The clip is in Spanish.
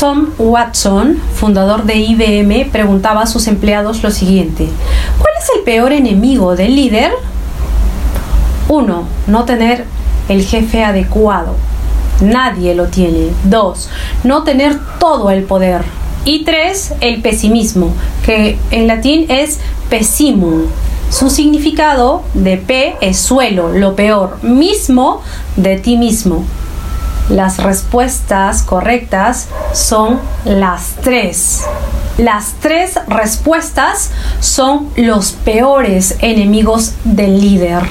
Tom Watson, fundador de IBM, preguntaba a sus empleados lo siguiente. ¿Cuál es el peor enemigo del líder? 1. No tener el jefe adecuado. Nadie lo tiene. 2. No tener todo el poder. Y 3. El pesimismo, que en latín es pessimum. Su significado de P es suelo, lo peor, mismo de ti mismo. Las respuestas correctas son las tres. Las tres respuestas son los peores enemigos del líder.